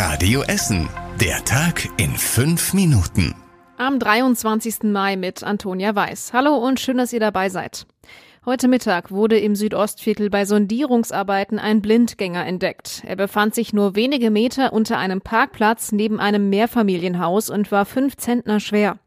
Radio Essen. Der Tag in fünf Minuten. Am 23. Mai mit Antonia Weiß. Hallo und schön, dass ihr dabei seid. Heute Mittag wurde im Südostviertel bei Sondierungsarbeiten ein Blindgänger entdeckt. Er befand sich nur wenige Meter unter einem Parkplatz neben einem Mehrfamilienhaus und war fünf Zentner schwer.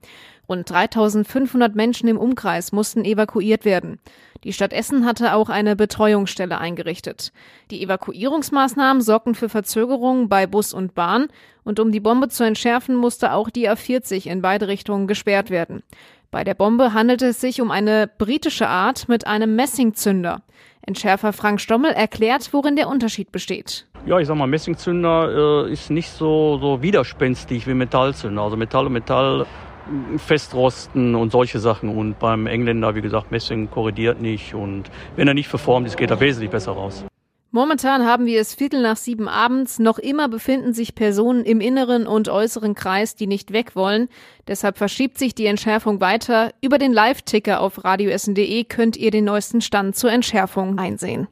Rund 3500 Menschen im Umkreis mussten evakuiert werden. Die Stadt Essen hatte auch eine Betreuungsstelle eingerichtet. Die Evakuierungsmaßnahmen sorgten für Verzögerungen bei Bus und Bahn und um die Bombe zu entschärfen, musste auch die A40 in beide Richtungen gesperrt werden. Bei der Bombe handelte es sich um eine britische Art mit einem Messingzünder. Entschärfer Frank Stommel erklärt, worin der Unterschied besteht. Ja, ich sag mal, Messingzünder äh, ist nicht so, so widerspenstig wie Metallzünder. Also Metall und Metall festrosten und solche Sachen. Und beim Engländer, wie gesagt, Messing korrigiert nicht. Und wenn er nicht verformt ist, geht er wesentlich besser raus. Momentan haben wir es Viertel nach sieben abends. Noch immer befinden sich Personen im inneren und äußeren Kreis, die nicht weg wollen. Deshalb verschiebt sich die Entschärfung weiter. Über den Live-Ticker auf radioessen.de könnt ihr den neuesten Stand zur Entschärfung einsehen.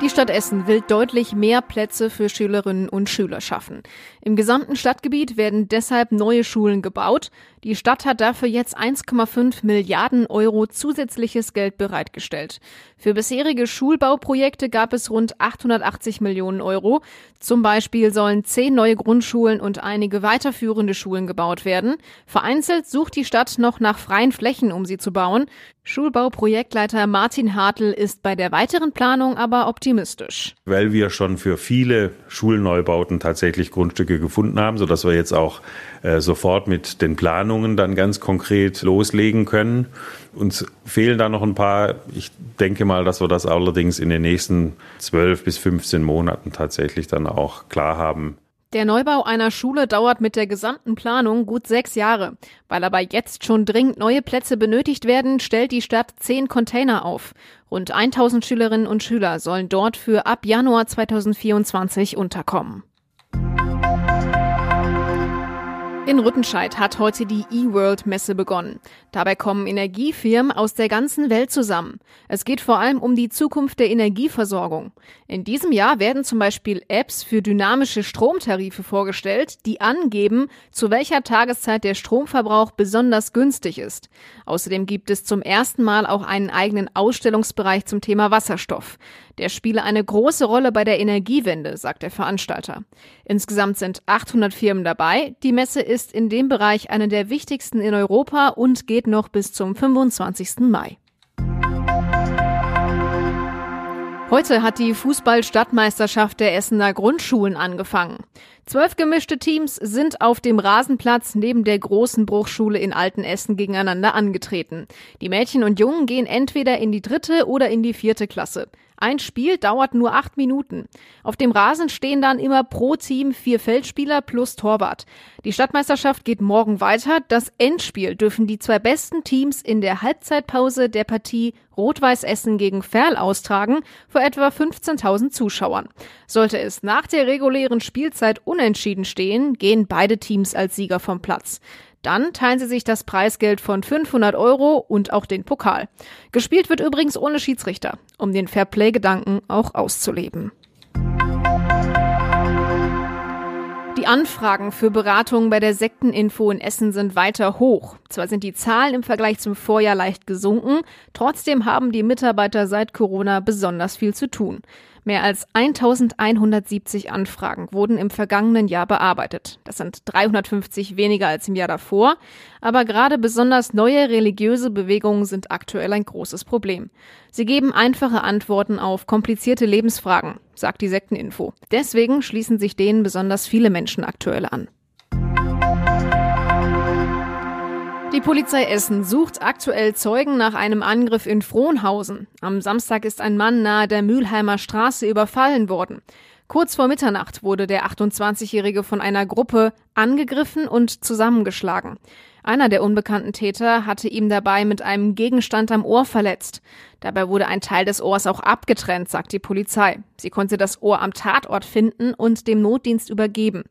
Die Stadt Essen will deutlich mehr Plätze für Schülerinnen und Schüler schaffen. Im gesamten Stadtgebiet werden deshalb neue Schulen gebaut. Die Stadt hat dafür jetzt 1,5 Milliarden Euro zusätzliches Geld bereitgestellt. Für bisherige Schulbauprojekte gab es rund 880 Millionen Euro. Zum Beispiel sollen zehn neue Grundschulen und einige weiterführende Schulen gebaut werden. Vereinzelt sucht die Stadt noch nach freien Flächen, um sie zu bauen. Schulbauprojektleiter Martin Hartl ist bei der weiteren Planung aber optimistisch. Weil wir schon für viele Schulneubauten tatsächlich Grundstücke gefunden haben, sodass wir jetzt auch äh, sofort mit den Planungen dann ganz konkret loslegen können. Uns fehlen da noch ein paar. Ich denke mal, dass wir das allerdings in den nächsten 12 bis 15 Monaten tatsächlich dann auch klar haben. Der Neubau einer Schule dauert mit der gesamten Planung gut sechs Jahre. Weil aber jetzt schon dringend neue Plätze benötigt werden, stellt die Stadt zehn Container auf. Rund 1000 Schülerinnen und Schüler sollen dort für ab Januar 2024 unterkommen. In Rüttenscheid hat heute die eWorld-Messe begonnen. Dabei kommen Energiefirmen aus der ganzen Welt zusammen. Es geht vor allem um die Zukunft der Energieversorgung. In diesem Jahr werden zum Beispiel Apps für dynamische Stromtarife vorgestellt, die angeben, zu welcher Tageszeit der Stromverbrauch besonders günstig ist. Außerdem gibt es zum ersten Mal auch einen eigenen Ausstellungsbereich zum Thema Wasserstoff. Der spiele eine große Rolle bei der Energiewende, sagt der Veranstalter. Insgesamt sind 800 Firmen dabei. Die Messe ist in dem Bereich eine der wichtigsten in Europa und geht noch bis zum 25. Mai. Heute hat die Fußball-Stadtmeisterschaft der Essener Grundschulen angefangen. Zwölf gemischte Teams sind auf dem Rasenplatz neben der großen Bruchschule in Altenessen gegeneinander angetreten. Die Mädchen und Jungen gehen entweder in die dritte oder in die vierte Klasse. Ein Spiel dauert nur acht Minuten. Auf dem Rasen stehen dann immer pro Team vier Feldspieler plus Torwart. Die Stadtmeisterschaft geht morgen weiter. Das Endspiel dürfen die zwei besten Teams in der Halbzeitpause der Partie Rot-Weiß Essen gegen Ferl austragen vor etwa 15.000 Zuschauern. Sollte es nach der regulären Spielzeit unentschieden stehen, gehen beide Teams als Sieger vom Platz. Dann teilen sie sich das Preisgeld von 500 Euro und auch den Pokal. Gespielt wird übrigens ohne Schiedsrichter, um den Fairplay-Gedanken auch auszuleben. Die Anfragen für Beratungen bei der Sekteninfo in Essen sind weiter hoch. Zwar sind die Zahlen im Vergleich zum Vorjahr leicht gesunken, trotzdem haben die Mitarbeiter seit Corona besonders viel zu tun. Mehr als 1170 Anfragen wurden im vergangenen Jahr bearbeitet. Das sind 350 weniger als im Jahr davor. Aber gerade besonders neue religiöse Bewegungen sind aktuell ein großes Problem. Sie geben einfache Antworten auf komplizierte Lebensfragen, sagt die Sekteninfo. Deswegen schließen sich denen besonders viele Menschen aktuell an. Die Polizei Essen sucht aktuell Zeugen nach einem Angriff in Frohnhausen. Am Samstag ist ein Mann nahe der Mülheimer Straße überfallen worden. Kurz vor Mitternacht wurde der 28-Jährige von einer Gruppe angegriffen und zusammengeschlagen. Einer der unbekannten Täter hatte ihm dabei mit einem Gegenstand am Ohr verletzt. Dabei wurde ein Teil des Ohrs auch abgetrennt, sagt die Polizei. Sie konnte das Ohr am Tatort finden und dem Notdienst übergeben.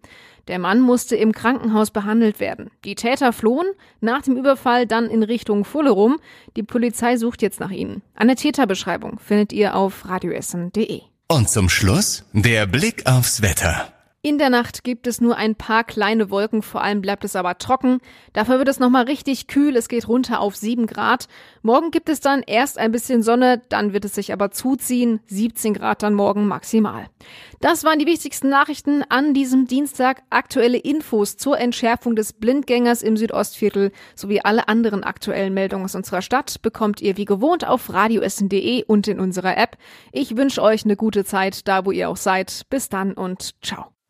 Der Mann musste im Krankenhaus behandelt werden. Die Täter flohen, nach dem Überfall dann in Richtung Fullerum. Die Polizei sucht jetzt nach ihnen. Eine Täterbeschreibung findet ihr auf radioessen.de. Und zum Schluss der Blick aufs Wetter. In der Nacht gibt es nur ein paar kleine Wolken, vor allem bleibt es aber trocken. Dafür wird es nochmal richtig kühl, es geht runter auf 7 Grad. Morgen gibt es dann erst ein bisschen Sonne, dann wird es sich aber zuziehen, 17 Grad dann morgen maximal. Das waren die wichtigsten Nachrichten an diesem Dienstag. Aktuelle Infos zur Entschärfung des Blindgängers im Südostviertel sowie alle anderen aktuellen Meldungen aus unserer Stadt bekommt ihr wie gewohnt auf radioessen.de und in unserer App. Ich wünsche euch eine gute Zeit, da wo ihr auch seid. Bis dann und ciao.